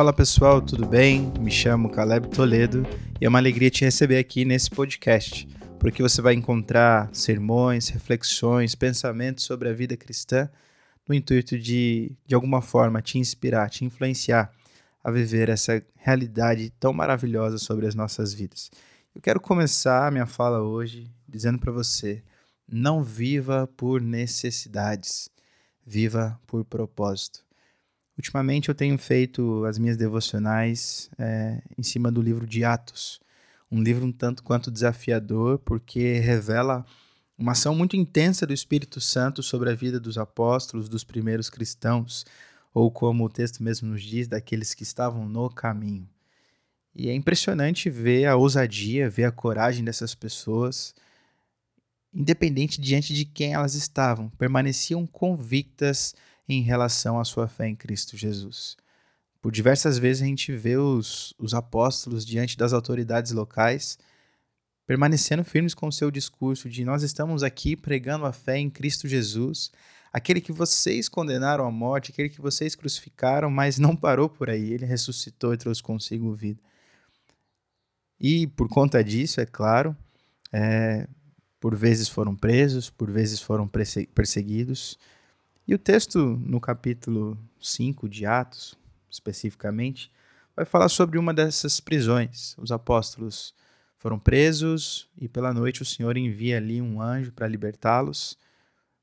Fala pessoal, tudo bem? Me chamo Caleb Toledo e é uma alegria te receber aqui nesse podcast, porque você vai encontrar sermões, reflexões, pensamentos sobre a vida cristã no intuito de, de alguma forma, te inspirar, te influenciar a viver essa realidade tão maravilhosa sobre as nossas vidas. Eu quero começar a minha fala hoje dizendo para você: não viva por necessidades, viva por propósito. Ultimamente eu tenho feito as minhas devocionais é, em cima do livro de Atos, um livro um tanto quanto desafiador, porque revela uma ação muito intensa do Espírito Santo sobre a vida dos apóstolos, dos primeiros cristãos, ou como o texto mesmo nos diz, daqueles que estavam no caminho. E é impressionante ver a ousadia, ver a coragem dessas pessoas, independente diante de quem elas estavam, permaneciam convictas em relação à sua fé em Cristo Jesus. Por diversas vezes a gente vê os, os apóstolos diante das autoridades locais permanecendo firmes com o seu discurso de nós estamos aqui pregando a fé em Cristo Jesus, aquele que vocês condenaram à morte, aquele que vocês crucificaram, mas não parou por aí, ele ressuscitou e trouxe consigo vida. E por conta disso, é claro, é, por vezes foram presos, por vezes foram perseguidos, e o texto, no capítulo 5 de Atos, especificamente, vai falar sobre uma dessas prisões. Os apóstolos foram presos e pela noite o Senhor envia ali um anjo para libertá-los,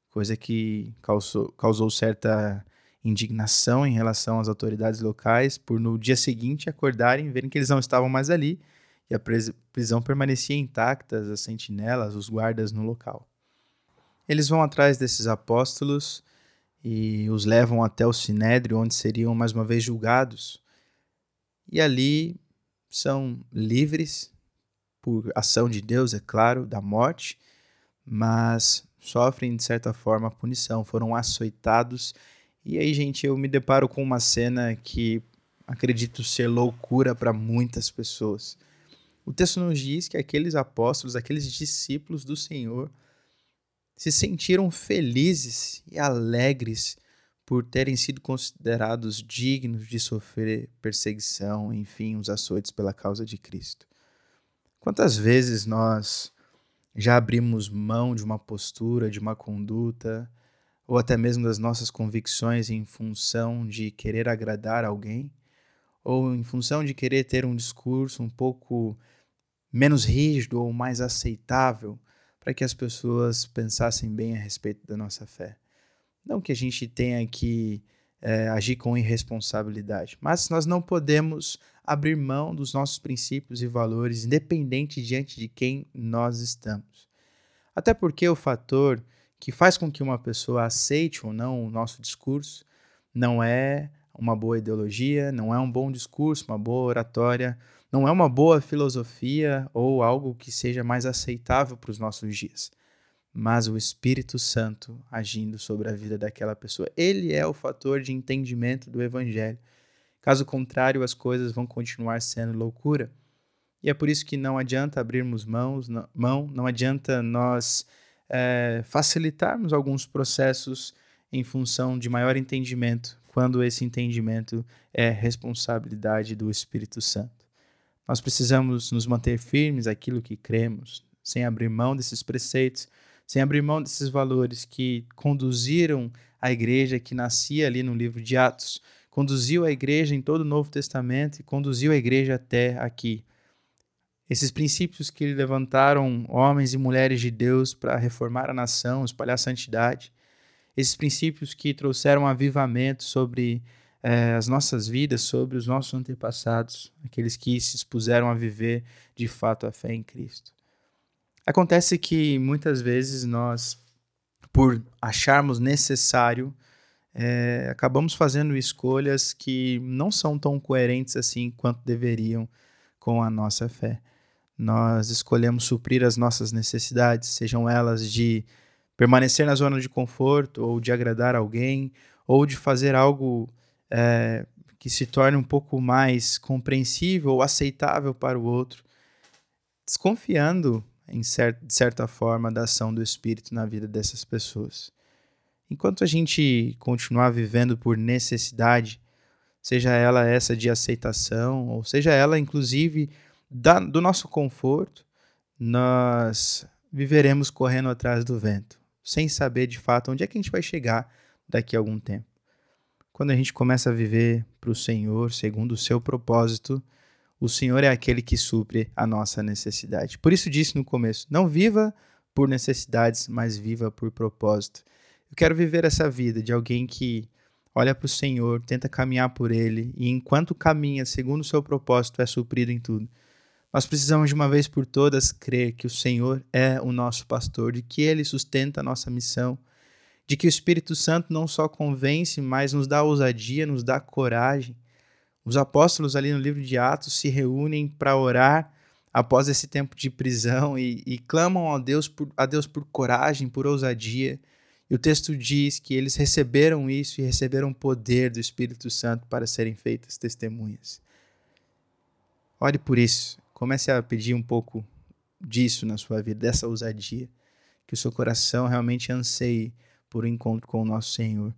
coisa que causou, causou certa indignação em relação às autoridades locais, por no dia seguinte acordarem verem que eles não estavam mais ali e a prisão permanecia intacta, as sentinelas, os guardas no local. Eles vão atrás desses apóstolos e os levam até o sinédrio, onde seriam mais uma vez julgados. E ali são livres por ação de Deus, é claro, da morte, mas sofrem de certa forma a punição, foram açoitados. E aí, gente, eu me deparo com uma cena que acredito ser loucura para muitas pessoas. O texto nos diz que aqueles apóstolos, aqueles discípulos do Senhor, se sentiram felizes e alegres por terem sido considerados dignos de sofrer perseguição, enfim, os açoites pela causa de Cristo. Quantas vezes nós já abrimos mão de uma postura, de uma conduta, ou até mesmo das nossas convicções em função de querer agradar alguém, ou em função de querer ter um discurso um pouco menos rígido ou mais aceitável para que as pessoas pensassem bem a respeito da nossa fé. Não que a gente tenha que é, agir com irresponsabilidade, mas nós não podemos abrir mão dos nossos princípios e valores, independente diante de quem nós estamos. Até porque o fator que faz com que uma pessoa aceite ou não o nosso discurso não é uma boa ideologia, não é um bom discurso, uma boa oratória, não é uma boa filosofia ou algo que seja mais aceitável para os nossos dias, mas o Espírito Santo agindo sobre a vida daquela pessoa. Ele é o fator de entendimento do Evangelho. Caso contrário, as coisas vão continuar sendo loucura. E é por isso que não adianta abrirmos mãos, não, mão, não adianta nós é, facilitarmos alguns processos em função de maior entendimento, quando esse entendimento é responsabilidade do Espírito Santo. Nós precisamos nos manter firmes aquilo que cremos, sem abrir mão desses preceitos, sem abrir mão desses valores que conduziram a igreja que nascia ali no livro de Atos, conduziu a igreja em todo o Novo Testamento e conduziu a igreja até aqui. Esses princípios que levantaram homens e mulheres de Deus para reformar a nação, espalhar a santidade, esses princípios que trouxeram avivamento sobre é, as nossas vidas, sobre os nossos antepassados, aqueles que se expuseram a viver de fato a fé em Cristo. Acontece que muitas vezes nós, por acharmos necessário, é, acabamos fazendo escolhas que não são tão coerentes assim quanto deveriam com a nossa fé. Nós escolhemos suprir as nossas necessidades, sejam elas de permanecer na zona de conforto, ou de agradar alguém, ou de fazer algo é, que se torne um pouco mais compreensível ou aceitável para o outro, desconfiando, em cer de certa forma, da ação do Espírito na vida dessas pessoas. Enquanto a gente continuar vivendo por necessidade, seja ela essa de aceitação, ou seja ela, inclusive, da, do nosso conforto, nós viveremos correndo atrás do vento, sem saber de fato onde é que a gente vai chegar daqui a algum tempo. Quando a gente começa a viver para o Senhor, segundo o seu propósito, o Senhor é aquele que supre a nossa necessidade. Por isso disse no começo: não viva por necessidades, mas viva por propósito. Eu quero viver essa vida de alguém que olha para o Senhor, tenta caminhar por Ele e enquanto caminha segundo o seu propósito é suprido em tudo. Nós precisamos de uma vez por todas crer que o Senhor é o nosso pastor, de que Ele sustenta a nossa missão, de que o Espírito Santo não só convence, mas nos dá ousadia, nos dá coragem os apóstolos ali no livro de Atos se reúnem para orar após esse tempo de prisão e, e clamam a Deus, por, a Deus por coragem, por ousadia. E o texto diz que eles receberam isso e receberam poder do Espírito Santo para serem feitas testemunhas. Ore por isso. Comece a pedir um pouco disso na sua vida, dessa ousadia. Que o seu coração realmente anseie por um encontro com o nosso Senhor.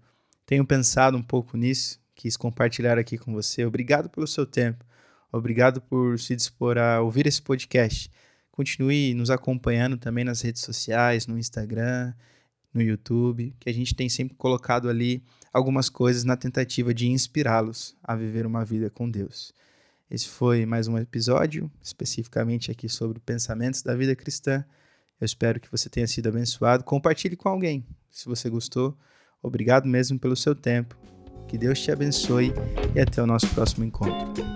Tenho pensado um pouco nisso quis compartilhar aqui com você. Obrigado pelo seu tempo. Obrigado por se dispor a ouvir esse podcast. Continue nos acompanhando também nas redes sociais, no Instagram, no YouTube, que a gente tem sempre colocado ali algumas coisas na tentativa de inspirá-los a viver uma vida com Deus. Esse foi mais um episódio, especificamente aqui sobre pensamentos da vida cristã. Eu espero que você tenha sido abençoado. Compartilhe com alguém, se você gostou. Obrigado mesmo pelo seu tempo. Que Deus te abençoe e até o nosso próximo encontro.